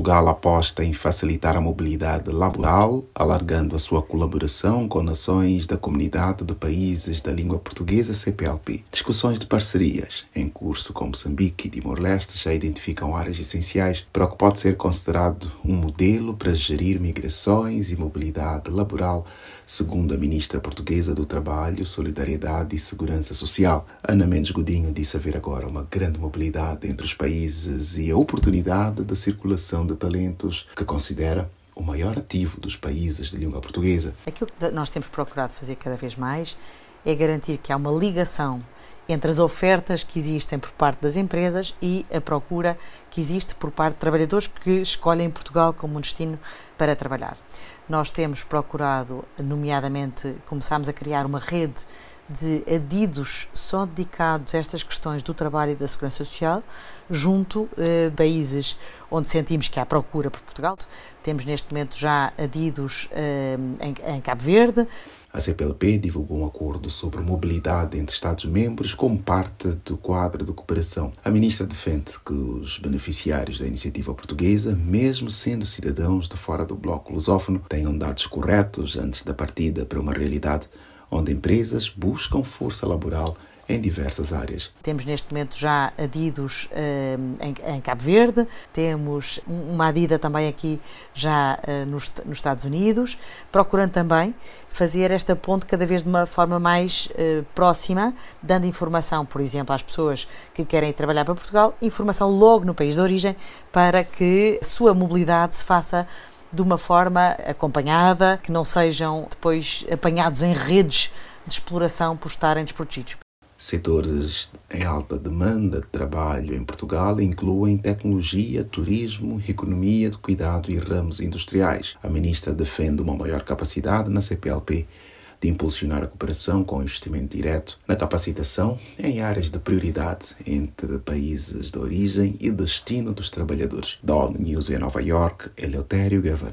Portugal aposta em facilitar a mobilidade laboral, alargando a sua colaboração com nações da Comunidade de Países da Língua Portuguesa CPLP. Discussões de parcerias em curso com Moçambique e Timor-Leste já identificam áreas essenciais para o que pode ser considerado um modelo para gerir migrações e mobilidade laboral, segundo a ministra portuguesa do Trabalho, Solidariedade e Segurança Social. Ana Mendes Godinho disse haver agora uma grande mobilidade entre os países e a oportunidade de circulação de talentos que considera o maior ativo dos países de língua portuguesa. Aquilo que nós temos procurado fazer cada vez mais é garantir que há uma ligação entre as ofertas que existem por parte das empresas e a procura que existe por parte de trabalhadores que escolhem Portugal como um destino para trabalhar. Nós temos procurado, nomeadamente, começámos a criar uma rede de adidos só dedicados a estas questões do trabalho e da segurança social, junto eh, países onde sentimos que há procura por Portugal. Temos neste momento já adidos eh, em, em Cabo Verde. A CPLP divulgou um acordo sobre mobilidade entre Estados-membros como parte do quadro de cooperação. A ministra defende que os beneficiários da iniciativa portuguesa, mesmo sendo cidadãos de fora do bloco lusófono, tenham dados corretos antes da partida para uma realidade onde empresas buscam força laboral em diversas áreas. Temos neste momento já adidos uh, em, em, Cabo Verde, temos uma adida também aqui já uh, nos, nos, Estados Unidos, procurando também fazer esta ponte cada vez de uma forma mais uh, próxima, dando informação, por exemplo, às pessoas que querem trabalhar para Portugal, informação logo no país de origem, para que a sua mobilidade se faça de uma forma acompanhada, que não sejam depois apanhados em redes de exploração por estarem desprotegidos. Setores em alta demanda de trabalho em Portugal incluem tecnologia, turismo, economia de cuidado e ramos industriais. A ministra defende uma maior capacidade na CPLP de impulsionar a cooperação com investimento direto na capacitação em áreas de prioridade entre países de origem e destino dos trabalhadores. Da News em Nova York, Eleutério Gavan.